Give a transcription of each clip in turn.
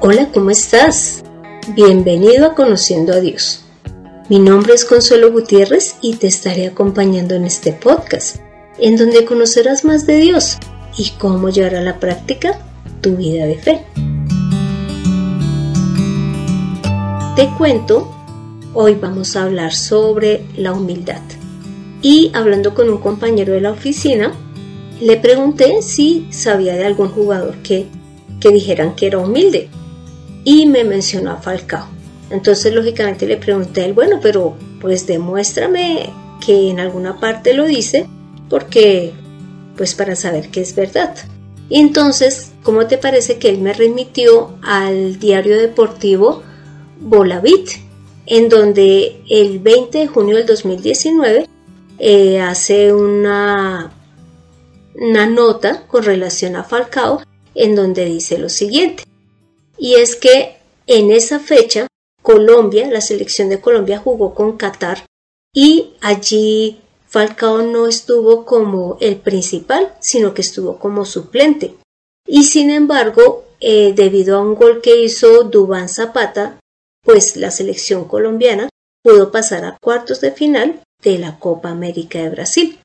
Hola, ¿cómo estás? Bienvenido a Conociendo a Dios. Mi nombre es Consuelo Gutiérrez y te estaré acompañando en este podcast, en donde conocerás más de Dios y cómo llevar a la práctica tu vida de fe. Te cuento, hoy vamos a hablar sobre la humildad. Y hablando con un compañero de la oficina, le pregunté si sabía de algún jugador que, que dijeran que era humilde y me mencionó a Falcao. Entonces lógicamente le pregunté a él, bueno, pero pues demuéstrame que en alguna parte lo dice porque pues para saber que es verdad. Y entonces, ¿cómo te parece que él me remitió al diario deportivo Bolavit, en donde el 20 de junio del 2019 eh, hace una una nota con relación a Falcao en donde dice lo siguiente. Y es que en esa fecha Colombia, la selección de Colombia jugó con Qatar y allí Falcao no estuvo como el principal, sino que estuvo como suplente. Y sin embargo, eh, debido a un gol que hizo Dubán Zapata, pues la selección colombiana pudo pasar a cuartos de final de la Copa América de Brasil.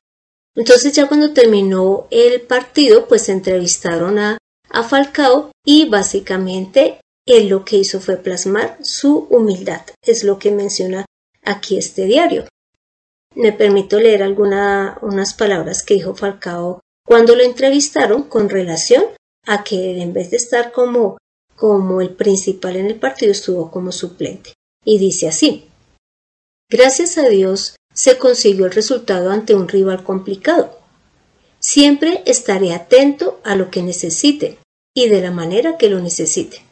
Entonces ya cuando terminó el partido, pues entrevistaron a, a Falcao y básicamente él lo que hizo fue plasmar su humildad, es lo que menciona aquí este diario. Me permito leer algunas unas palabras que dijo Falcao cuando lo entrevistaron con relación a que en vez de estar como, como el principal en el partido estuvo como suplente. Y dice así, Gracias a Dios se consiguió el resultado ante un rival complicado. Siempre estaré atento a lo que necesite y de la manera que lo necesite.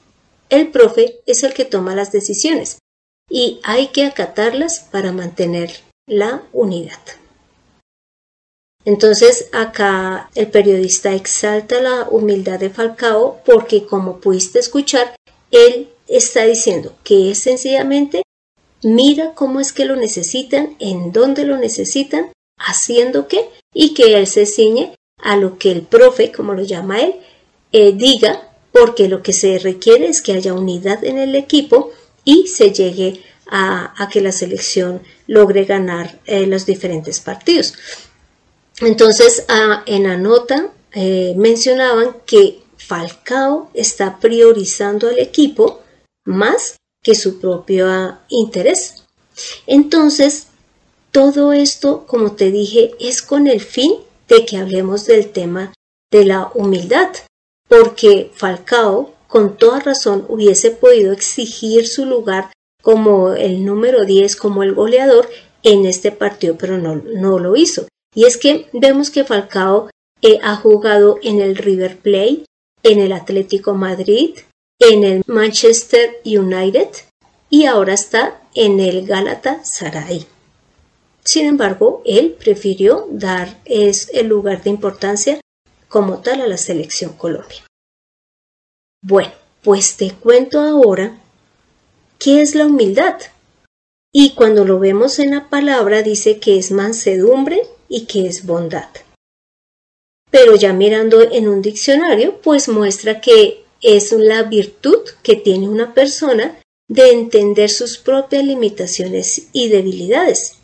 El profe es el que toma las decisiones y hay que acatarlas para mantener la unidad. Entonces acá el periodista exalta la humildad de Falcao porque como pudiste escuchar, él está diciendo que es sencillamente mira cómo es que lo necesitan, en dónde lo necesitan, haciendo qué, y que él se ciñe a lo que el profe, como lo llama él, eh, diga, porque lo que se requiere es que haya unidad en el equipo y se llegue a, que la selección logre ganar eh, los diferentes partidos. Entonces, en la nota eh, mencionaban que Falcao está priorizando al equipo más que su propio interés. Entonces, todo esto, como te dije, es con el fin de que hablemos del tema de la humildad, porque Falcao, con toda razón, hubiese podido exigir su lugar como el número 10, como el goleador en este partido, pero no, no lo hizo. Y es que vemos que Falcao eh, ha jugado en el River Plate, en el Atlético Madrid, en el Manchester United y ahora está en el Galatasaray. Sin embargo, él prefirió dar es el lugar de importancia como tal a la selección Colombia. Bueno, pues te cuento ahora qué es la humildad. Y cuando lo vemos en la palabra dice que es mansedumbre y que es bondad. Pero ya mirando en un diccionario, pues muestra que es la virtud que tiene una persona de entender sus propias limitaciones y debilidades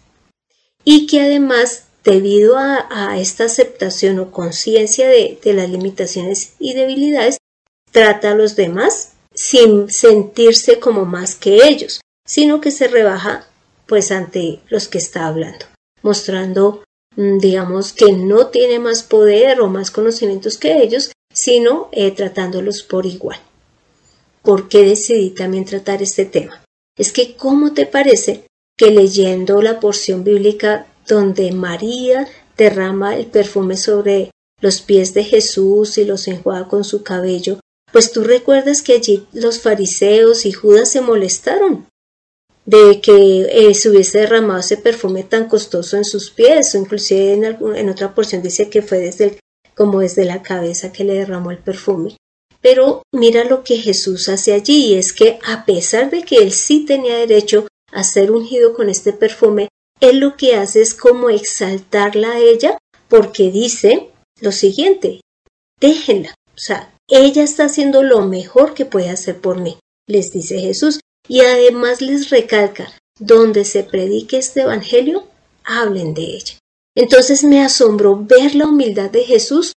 y que además debido a, esta aceptación o conciencia de, las limitaciones y debilidades trata a los demás sin sentirse como más que ellos, sino que se rebaja pues ante los que está hablando, mostrando mm, digamos que no tiene más poder o más conocimientos que ellos sino eh, tratándolos por igual. ¿Por qué decidí también tratar este tema? Es que, ¿cómo te parece que leyendo la porción bíblica donde María derrama el perfume sobre los pies de Jesús y los enjuaga con su cabello, pues tú recuerdas que allí los fariseos y Judas se molestaron de que eh, se hubiese derramado ese perfume tan costoso en sus pies, o inclusive en, otra porción dice que fue desde como desde la cabeza que le derramó el perfume. Pero mira lo que Jesús hace allí, y es que a pesar de que él sí tenía derecho a ser ungido con este perfume, él lo que hace es como exaltarla a ella porque dice lo siguiente, déjenla, o sea, ella está haciendo lo mejor que puede hacer por mí, les dice Jesús, y además les recalca, donde se predique este Evangelio, hablen de ella. Entonces me asombró ver la humildad de Jesús.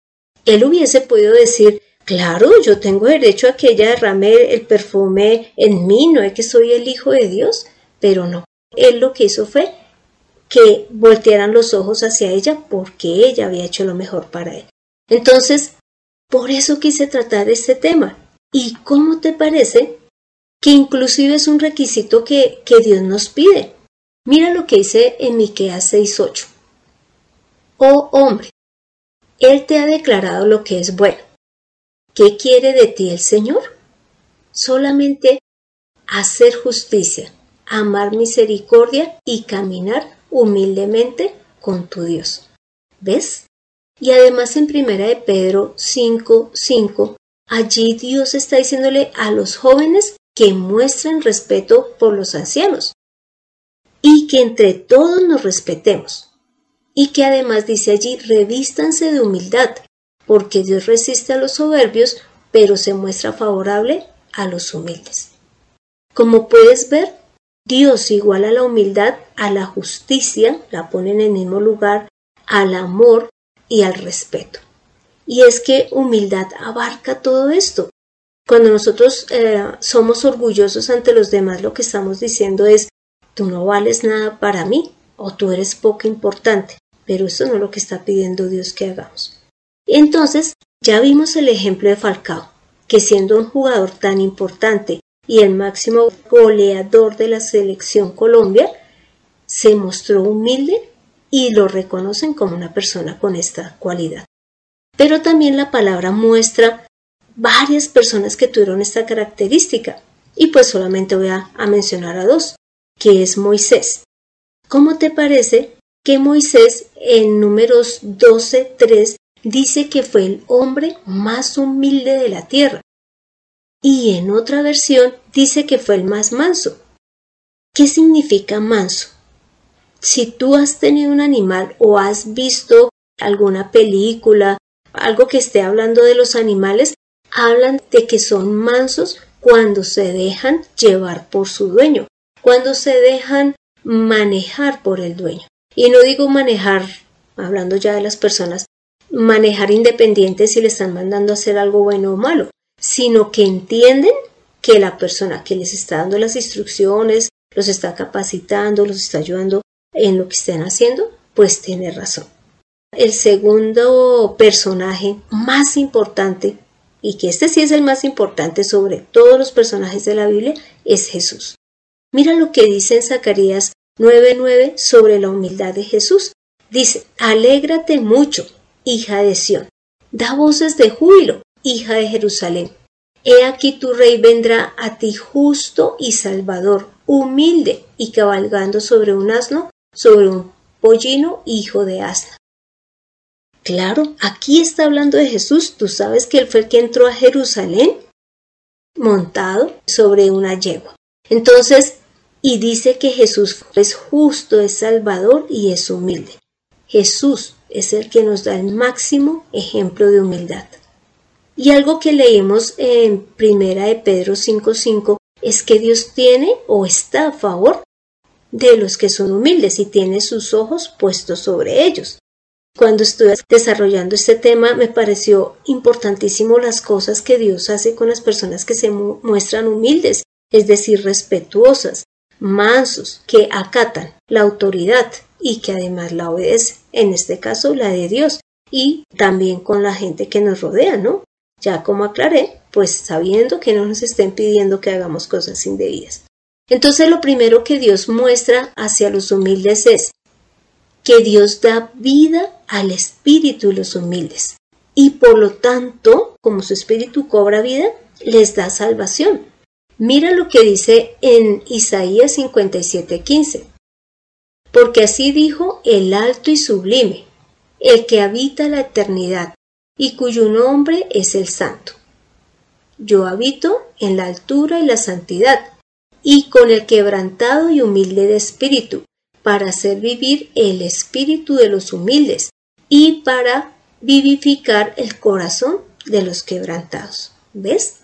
Él hubiese podido decir, claro, yo tengo derecho a que ella derrame el perfume en mí, no es que soy el Hijo de Dios, pero no. Él lo que hizo fue que voltearan los ojos hacia ella porque ella había hecho lo mejor para él. Entonces, por eso quise tratar este tema. ¿Y cómo te parece que inclusive es un requisito que, que Dios nos pide? Mira lo que dice en Miqueas 6:8. Oh hombre, Él te ha declarado lo que es bueno. ¿Qué quiere de ti el Señor? Solamente hacer justicia, amar misericordia y caminar humildemente con tu Dios. ¿Ves? Y además en primera de Pedro 5, 5, allí Dios está diciéndole a los jóvenes que muestren respeto por los ancianos y que entre todos nos respetemos. Y que además dice allí, revístanse de humildad, porque Dios resiste a los soberbios, pero se muestra favorable a los humildes. Como puedes ver, Dios iguala la humildad a la justicia, la pone en el mismo lugar, al amor y al respeto. Y es que humildad abarca todo esto. Cuando nosotros eh, somos orgullosos ante los demás, lo que estamos diciendo es, tú no vales nada para mí o tú eres poco importante. Pero eso no es lo que está pidiendo Dios que hagamos. Entonces, ya vimos el ejemplo de Falcao, que siendo un jugador tan importante y el máximo goleador de la selección Colombia, se mostró humilde y lo reconocen como una persona con esta cualidad. Pero también la palabra muestra varias personas que tuvieron esta característica y pues solamente voy a, mencionar a dos, que es Moisés. ¿Cómo te parece que Moisés en números 12.3 dice que fue el hombre más humilde de la tierra? Y en otra versión dice que fue el más manso. ¿Qué significa manso? si tú has tenido un animal o has visto alguna película, algo que esté hablando de los animales, hablan de que son mansos cuando se dejan llevar por su dueño, cuando se dejan manejar por el dueño. Y no digo manejar, hablando ya de las personas, manejar independientes si le están mandando a hacer algo bueno o malo, sino que entienden que la persona que les está dando las instrucciones, los está capacitando, los está ayudando en lo que estén haciendo, pues tiene razón. El segundo personaje más importante, y que este sí es el más importante sobre todos los personajes de la Biblia, es Jesús. Mira lo que dice en Zacarías 9:9 sobre la humildad de Jesús. Dice, alégrate mucho, hija de Sión, da voces de júbilo, hija de Jerusalén. He aquí tu rey vendrá a ti justo y salvador, humilde y cabalgando sobre un asno, sobre un pollino hijo de asna. Claro, aquí está hablando de Jesús. Tú sabes que él fue el que entró a Jerusalén montado sobre una yegua. Entonces, y dice que Jesús es justo, es salvador y es humilde. Jesús es el que nos da el máximo ejemplo de humildad. Y algo que leímos en Primera de Pedro 5:5 es que Dios tiene o está a favor de los que son humildes y tiene sus ojos puestos sobre ellos. Cuando estuve desarrollando este tema me pareció importantísimo las cosas que Dios hace con las personas que se muestran humildes, es decir, respetuosas, mansos, que acatan la autoridad y que además la obedecen, en este caso la de Dios, y también con la gente que nos rodea, ¿no? Ya como aclaré, pues sabiendo que no nos estén pidiendo que hagamos cosas indebidas. Entonces lo primero que Dios muestra hacia los humildes es que Dios da vida al espíritu de los humildes y por lo tanto, como su espíritu cobra vida, les da salvación. Mira lo que dice en Isaías 57:15. Porque así dijo el alto y sublime, el que habita la eternidad y cuyo nombre es el santo. Yo habito en la altura y la santidad y con el quebrantado y humilde de espíritu, para hacer vivir el espíritu de los humildes y para vivificar el corazón de los quebrantados. ¿Ves?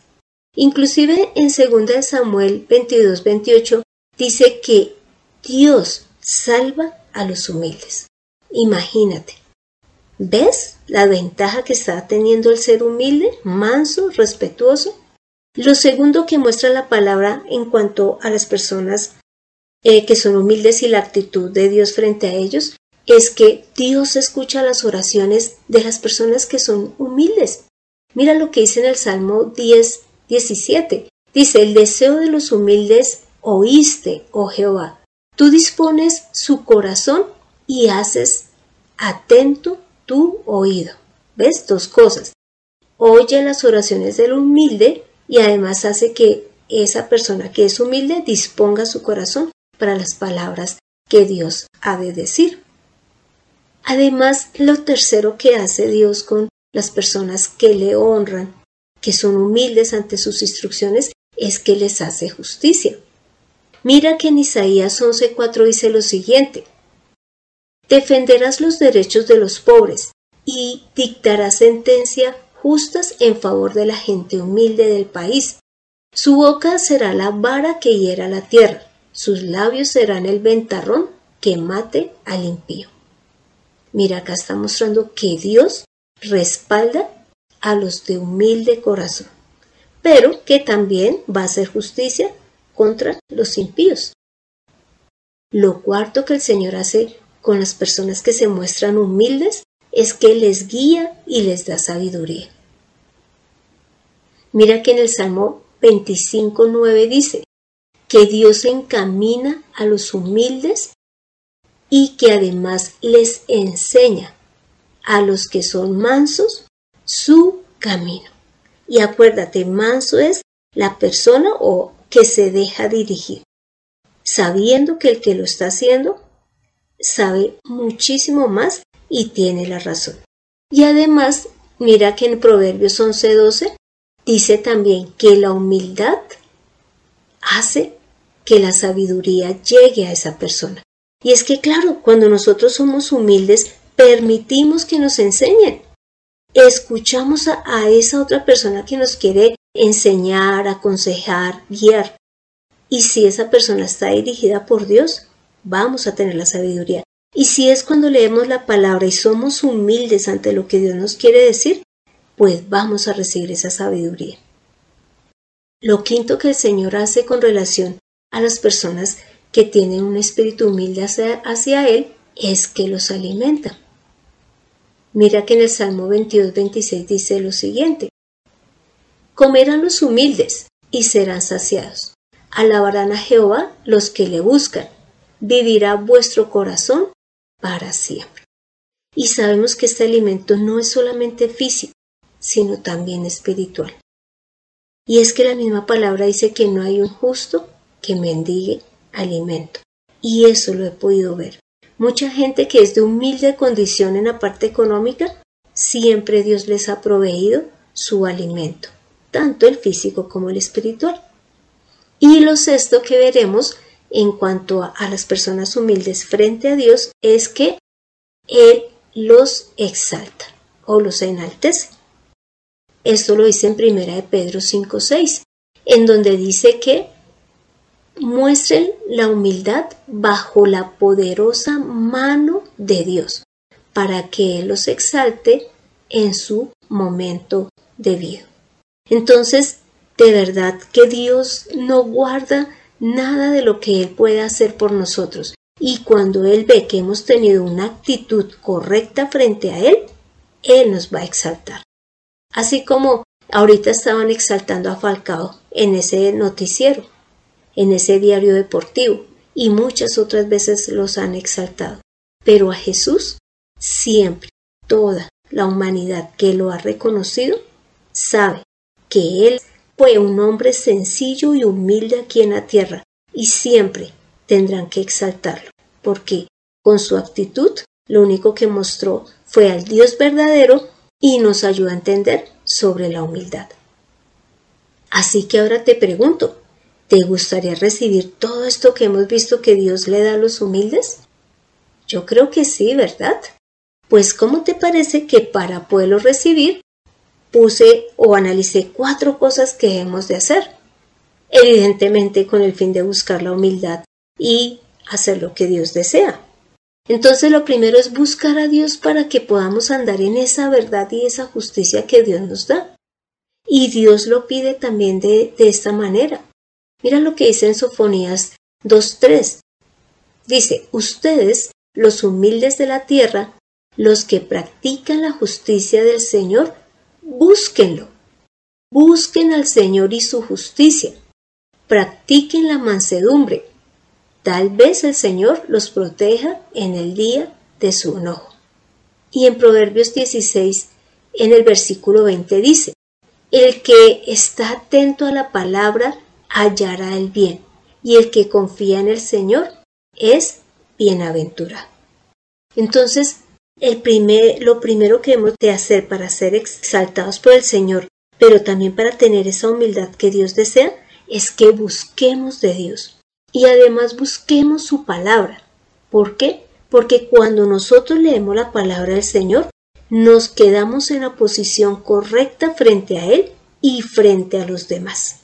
Inclusive en 2 Samuel 22, 28 dice que Dios salva a los humildes. Imagínate. ¿Ves la ventaja que está teniendo el ser humilde, manso, respetuoso? Lo segundo que muestra la palabra en cuanto a las personas eh, que son humildes y la actitud de Dios frente a ellos es que Dios escucha las oraciones de las personas que son humildes. Mira lo que dice en el Salmo 10, 17. Dice, el deseo de los humildes oíste, oh Jehová. Tú dispones su corazón y haces atento tu oído. ¿Ves? Dos cosas. Oye las oraciones del humilde y además hace que esa persona que es humilde disponga su corazón para las palabras que Dios ha de decir. Además, lo tercero que hace Dios con las personas que le honran, que son humildes ante sus instrucciones, es que les hace justicia. Mira que en Isaías 11:4 dice lo siguiente, Defenderás los derechos de los pobres y dictarás sentencia justas en favor de la gente humilde del país. Su boca será la vara que hiera la tierra, sus labios serán el ventarrón que mate al impío. Mira, acá está mostrando que Dios respalda a los de humilde corazón, pero que también va a hacer justicia contra los impíos. Lo cuarto que el Señor hace con las personas que se muestran humildes es que les guía y les da sabiduría. Mira que en el Salmo 25.9 dice que Dios encamina a los humildes y que además les enseña a los que son mansos su camino. Y acuérdate, manso es la persona o que se deja dirigir, sabiendo que el que lo está haciendo sabe muchísimo más y tiene la razón. Y además, mira que en Proverbios 11:12 dice también que la humildad hace que la sabiduría llegue a esa persona. Y es que, claro, cuando nosotros somos humildes, permitimos que nos enseñen. Escuchamos a, a esa otra persona que nos quiere enseñar, aconsejar, guiar. Y si esa persona está dirigida por Dios, vamos a tener la sabiduría. Y si es cuando leemos la palabra y somos humildes ante lo que Dios nos quiere decir, pues vamos a recibir esa sabiduría. Lo quinto que el Señor hace con relación a las personas que tienen un espíritu humilde hacia, Él es que los alimenta. Mira que en el Salmo 22, 26 dice lo siguiente. Comerán los humildes y serán saciados. Alabarán a Jehová los que le buscan vivirá vuestro corazón para siempre. Y sabemos que este alimento no es solamente físico, sino también espiritual. Y es que la misma palabra dice que no hay un justo que mendigue alimento. Y eso lo he podido ver. Mucha gente que es de humilde condición en la parte económica, siempre Dios les ha proveído su alimento, tanto el físico como el espiritual. Y lo sexto que veremos en cuanto a, las personas humildes frente a Dios es que Él los exalta o los enaltece. Esto lo dice en primera de Pedro 5.6, en donde dice que muestren la humildad bajo la poderosa mano de Dios, para que Él los exalte en su momento debido. Entonces, de verdad que Dios no guarda nada de lo que Él puede hacer por nosotros. Y cuando Él ve que hemos tenido una actitud correcta frente a Él, Él nos va a exaltar. Así como ahorita estaban exaltando a Falcao en ese noticiero, en ese diario deportivo, y muchas otras veces los han exaltado. Pero a Jesús siempre, toda la humanidad que lo ha reconocido, sabe que Él fue un hombre sencillo y humilde aquí en la tierra, y siempre tendrán que exaltarlo, porque con su actitud lo único que mostró fue al Dios verdadero y nos ayuda a entender sobre la humildad. Así que ahora te pregunto, ¿te gustaría recibir todo esto que hemos visto que Dios le da a los humildes? Yo creo que sí, ¿verdad? Pues ¿cómo te parece que para poderlo recibir puse o analicé cuatro cosas que hemos de hacer. Evidentemente con el fin de buscar la humildad y hacer lo que Dios desea. Entonces lo primero es buscar a Dios para que podamos andar en esa verdad y esa justicia que Dios nos da. Y Dios lo pide también de, de esta manera. Mira lo que dice en Sofonías 2.3. Dice, ustedes, los humildes de la tierra, los que practican la justicia del Señor, búsquenlo. Busquen al Señor y su justicia. Practiquen la mansedumbre. Tal vez el Señor los proteja en el día de su enojo. Y en Proverbios 16, en el versículo 20 dice, El que está atento a la palabra hallará el bien, y el que confía en el Señor es bienaventurado. Entonces, el lo primero que hemos de hacer para ser exaltados por el Señor, pero también para tener esa humildad que Dios desea, es que busquemos de Dios y además busquemos su palabra. ¿Por qué? Porque cuando nosotros leemos la palabra del Señor, nos quedamos en la posición correcta frente a Él y frente a los demás.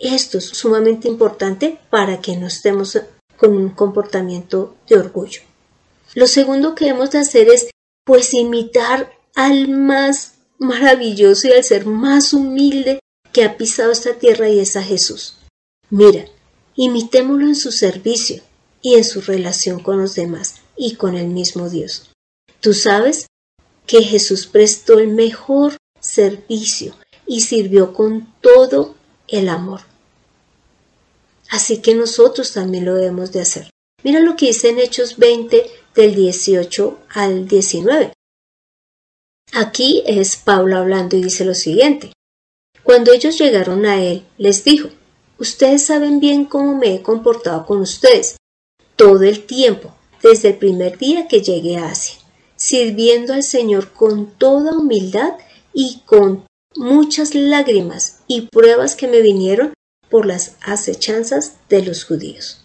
Esto es sumamente importante para que no estemos con un comportamiento de orgullo. Lo segundo que hemos de hacer es pues imitar al más maravilloso y al ser más humilde que ha pisado esta tierra y es a Jesús. Mira, imitémoslo en su servicio y en su relación con los demás y con el mismo Dios. Tú sabes que Jesús prestó el mejor servicio y sirvió con todo el amor. Así que nosotros también lo debemos de hacer. Mira lo que dice en Hechos 20 del 18 al 19. Aquí es Pablo hablando y dice lo siguiente. Cuando ellos llegaron a él, les dijo, Ustedes saben bien cómo me he comportado con ustedes todo el tiempo, desde el primer día que llegué a Asia, sirviendo al Señor con toda humildad y con muchas lágrimas y pruebas que me vinieron por las acechanzas de los judíos.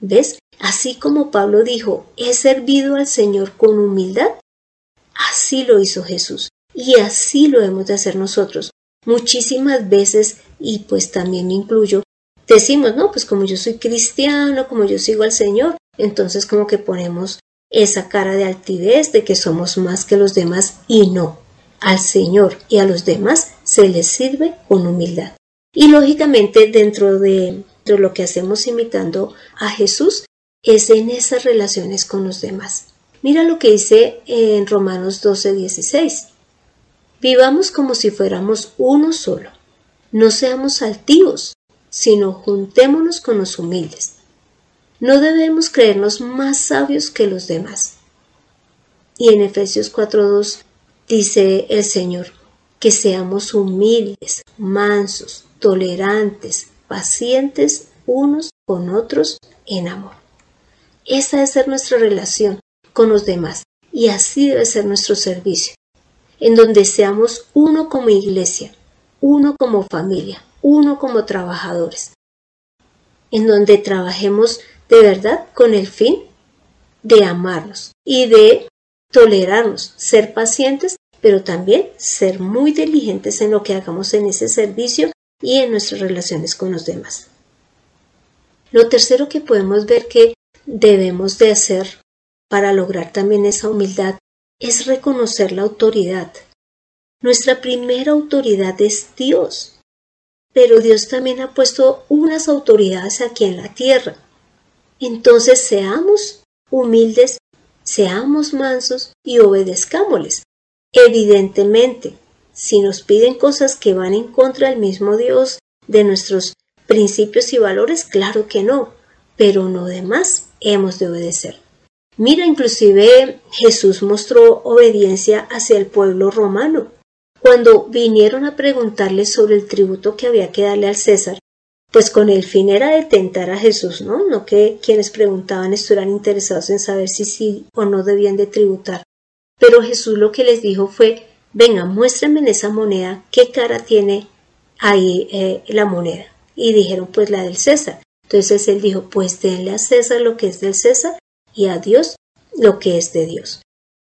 ¿Ves? Así como Pablo dijo, he servido al Señor con humildad, así lo hizo Jesús. Y así lo hemos de hacer nosotros. Muchísimas veces, y pues también me incluyo, decimos, no, pues como yo soy cristiano, como yo sigo al Señor, entonces como que ponemos esa cara de altivez de que somos más que los demás y no. Al Señor y a los demás se les sirve con humildad. Y lógicamente dentro de, lo que hacemos imitando a Jesús es en esas relaciones con los demás. Mira lo que dice en Romanos 12, 16. Vivamos como si fuéramos uno solo. No seamos altivos, sino juntémonos con los humildes. No debemos creernos más sabios que los demás. Y en Efesios 4.2 dice el Señor, que seamos humildes, mansos, tolerantes, pacientes unos con otros en amor. Esa debe ser nuestra relación con los demás. Y así debe ser nuestro servicio, en donde seamos uno como iglesia, uno como familia, uno como trabajadores, en donde trabajemos de verdad con el fin de amarnos y de tolerarnos, ser pacientes, pero también ser muy diligentes en lo que hagamos en ese servicio y en nuestras relaciones con los demás. Lo tercero que podemos ver que debemos de hacer para lograr también esa humildad es reconocer la autoridad. Nuestra primera autoridad es Dios, pero Dios también ha puesto unas autoridades aquí en la tierra. Entonces seamos humildes, seamos mansos y obedezcámosles. Evidentemente, si nos piden cosas que van en contra del mismo Dios, de nuestros principios y valores, claro que no, pero no demás hemos de obedecer. Mira, inclusive Jesús mostró obediencia hacia el pueblo romano. Cuando vinieron a preguntarle sobre el tributo que había que darle al César, pues con el fin era de tentar a Jesús, ¿no? No que quienes preguntaban estuvieran interesados en saber si sí o no debían de tributar. Pero Jesús lo que les dijo fue, venga, muéstrenme en esa moneda qué cara tiene ahí eh, la moneda. Y dijeron, pues la del César. Entonces él dijo, pues denle a César lo que es del César y a Dios lo que es de Dios.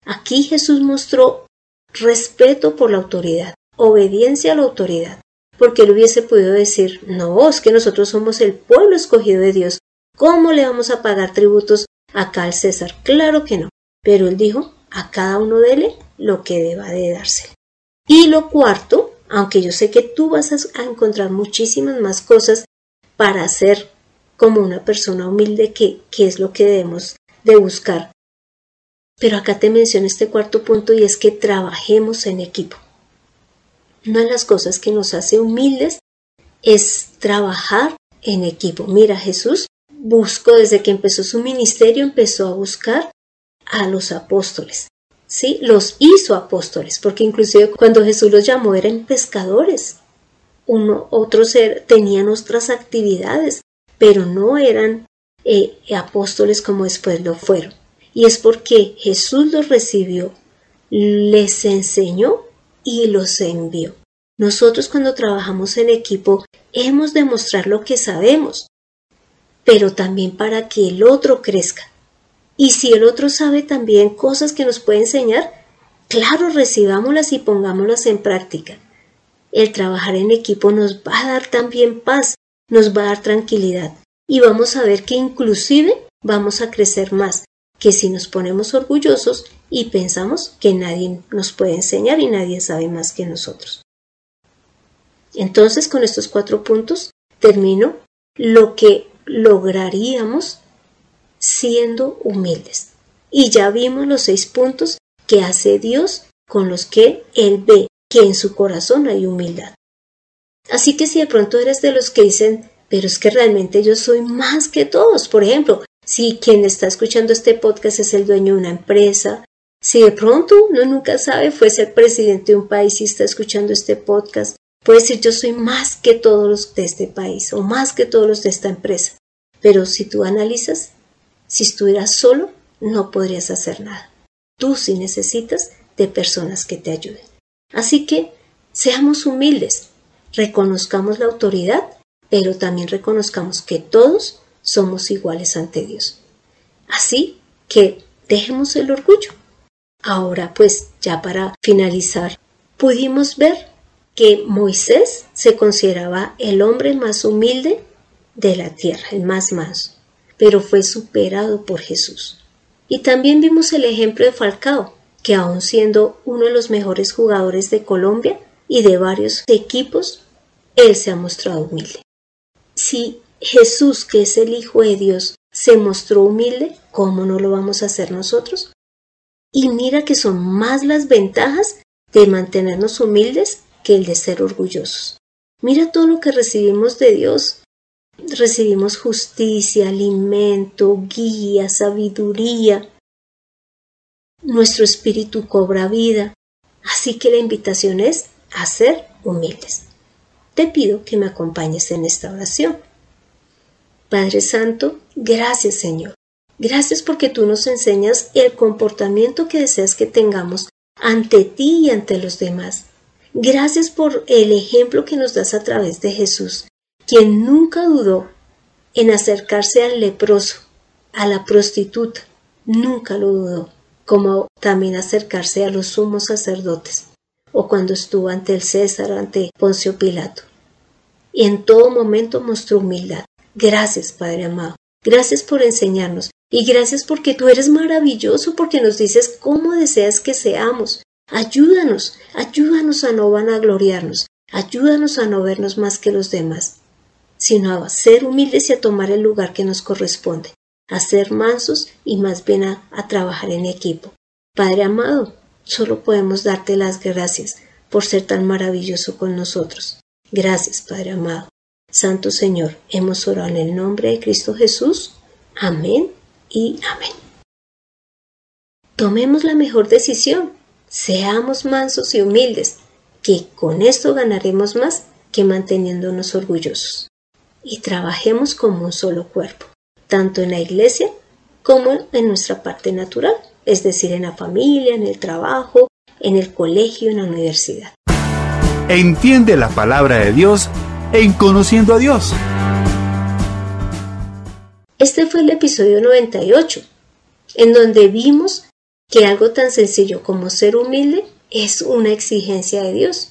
Aquí Jesús mostró respeto por la autoridad, obediencia a la autoridad, porque él hubiese podido decir, no, es que nosotros somos el pueblo escogido de Dios, ¿cómo le vamos a pagar tributos acá al César? Claro que no, pero él dijo, a cada uno dele lo que deba de dársele. Y lo cuarto, aunque yo sé que tú vas a encontrar muchísimas más cosas para ser como una persona humilde que, es lo que debemos de buscar. Pero acá te menciono este cuarto punto y es que trabajemos en equipo. Una de las cosas que nos hace humildes es trabajar en equipo. Mira, Jesús buscó desde que empezó su ministerio, empezó a buscar a los apóstoles. ¿Sí? Los hizo apóstoles, porque inclusive cuando Jesús los llamó eran pescadores. Uno, otros tenían otras actividades, pero no eran eh, apóstoles como después lo fueron. Y es porque Jesús los recibió, les enseñó y los envió. Nosotros cuando trabajamos en equipo hemos de mostrar lo que sabemos, pero también para que el otro crezca. Y si el otro sabe también cosas que nos puede enseñar, claro, recibámoslas y pongámoslas en práctica. El trabajar en equipo nos va a dar también paz, nos va a dar tranquilidad y vamos a ver que inclusive vamos a crecer más que si nos ponemos orgullosos y pensamos que nadie nos puede enseñar y nadie sabe más que nosotros. Entonces, con estos cuatro puntos termino lo que lograríamos siendo humildes. Y ya vimos los seis puntos que hace Dios con los que Él ve que en su corazón hay humildad. Así que si de pronto eres de los que dicen, pero es que realmente yo soy más que todos, por ejemplo, si quien está escuchando este podcast es el dueño de una empresa, si de pronto uno nunca sabe, fue ser presidente de un país y está escuchando este podcast, puede decir yo soy más que todos los de este país o más que todos los de esta empresa. Pero si tú analizas, si estuvieras solo, no podrías hacer nada. Tú sí necesitas de personas que te ayuden. Así que seamos humildes, reconozcamos la autoridad, pero también reconozcamos que todos somos iguales ante Dios. Así que dejemos el orgullo. Ahora, pues ya para finalizar, pudimos ver que Moisés se consideraba el hombre más humilde de la tierra, el más manso, pero fue superado por Jesús. Y también vimos el ejemplo de Falcao, que aun siendo uno de los mejores jugadores de Colombia y de varios equipos, él se ha mostrado humilde. Si Jesús, que es el Hijo de Dios, se mostró humilde, ¿cómo no lo vamos a hacer nosotros? Y mira que son más las ventajas de mantenernos humildes que el de ser orgullosos. Mira todo lo que recibimos de Dios. Recibimos justicia, alimento, guía, sabiduría, nuestro espíritu cobra vida. Así que la invitación es a ser humildes. Te pido que me acompañes en esta oración. Padre Santo, gracias Señor. Gracias porque tú nos enseñas el comportamiento que deseas que tengamos ante ti y ante los demás. Gracias por el ejemplo que nos das a través de Jesús, quien nunca dudó en acercarse al leproso, a la prostituta, nunca lo dudó como también acercarse a los sumos sacerdotes, o cuando estuvo ante el César, ante Poncio Pilato. Y en todo momento mostró humildad. Gracias, Padre amado. Gracias por enseñarnos. Y gracias porque tú eres maravilloso, porque nos dices cómo deseas que seamos. Ayúdanos, ayúdanos a no vanagloriarnos, ayúdanos a no vernos más que los demás, sino a ser humildes y a tomar el lugar que nos corresponde a ser mansos y más bien a, trabajar en equipo. Padre amado, solo podemos darte las gracias por ser tan maravilloso con nosotros. Gracias, Padre amado. Santo Señor, hemos orado en el nombre de Cristo Jesús. Amén y amén. Tomemos la mejor decisión. Seamos mansos y humildes, que con esto ganaremos más que manteniéndonos orgullosos. Y trabajemos como un solo cuerpo tanto en la iglesia como en nuestra parte natural, es decir, en la familia, en el trabajo, en el colegio, en la universidad. Entiende la palabra de Dios en Conociendo a Dios. Este fue el episodio 98, en donde vimos que algo tan sencillo como ser humilde es una exigencia de Dios.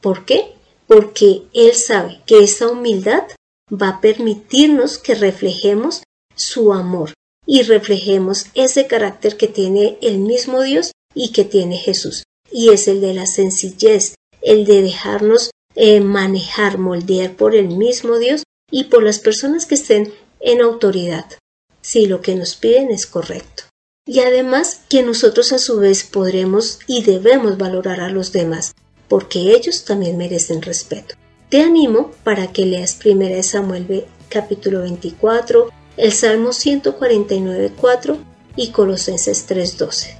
¿Por qué? Porque Él sabe que esa humildad va a permitirnos que reflejemos su amor y reflejemos ese carácter que tiene el mismo Dios y que tiene Jesús. Y es el de la sencillez, el de dejarnos eh, manejar, moldear por el mismo Dios y por las personas que estén en autoridad, si lo que nos piden es correcto. Y además que nosotros a su vez podremos y debemos valorar a los demás, porque ellos también merecen respeto. Te animo para que leas 1 Samuel capítulo 24, el Salmo 149.4 y Colosenses 3.12.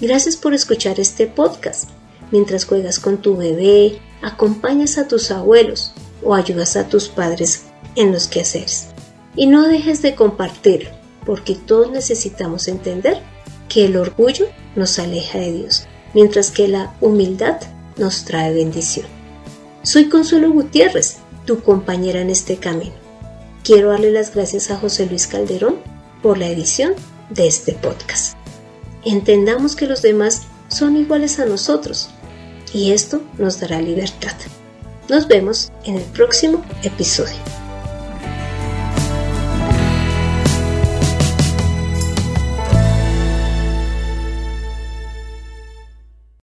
Gracias por escuchar este podcast. Mientras juegas con tu bebé, acompañas a tus abuelos o ayudas a tus padres en los quehaceres. Y no dejes de compartirlo, porque todos necesitamos entender que el orgullo nos aleja de Dios, mientras que la humildad nos trae bendición. Soy Consuelo Gutiérrez, tu compañera en este camino. Quiero darle las gracias a José Luis Calderón por la edición de este podcast. Entendamos que los demás son iguales a nosotros y esto nos dará libertad. Nos vemos en el próximo episodio.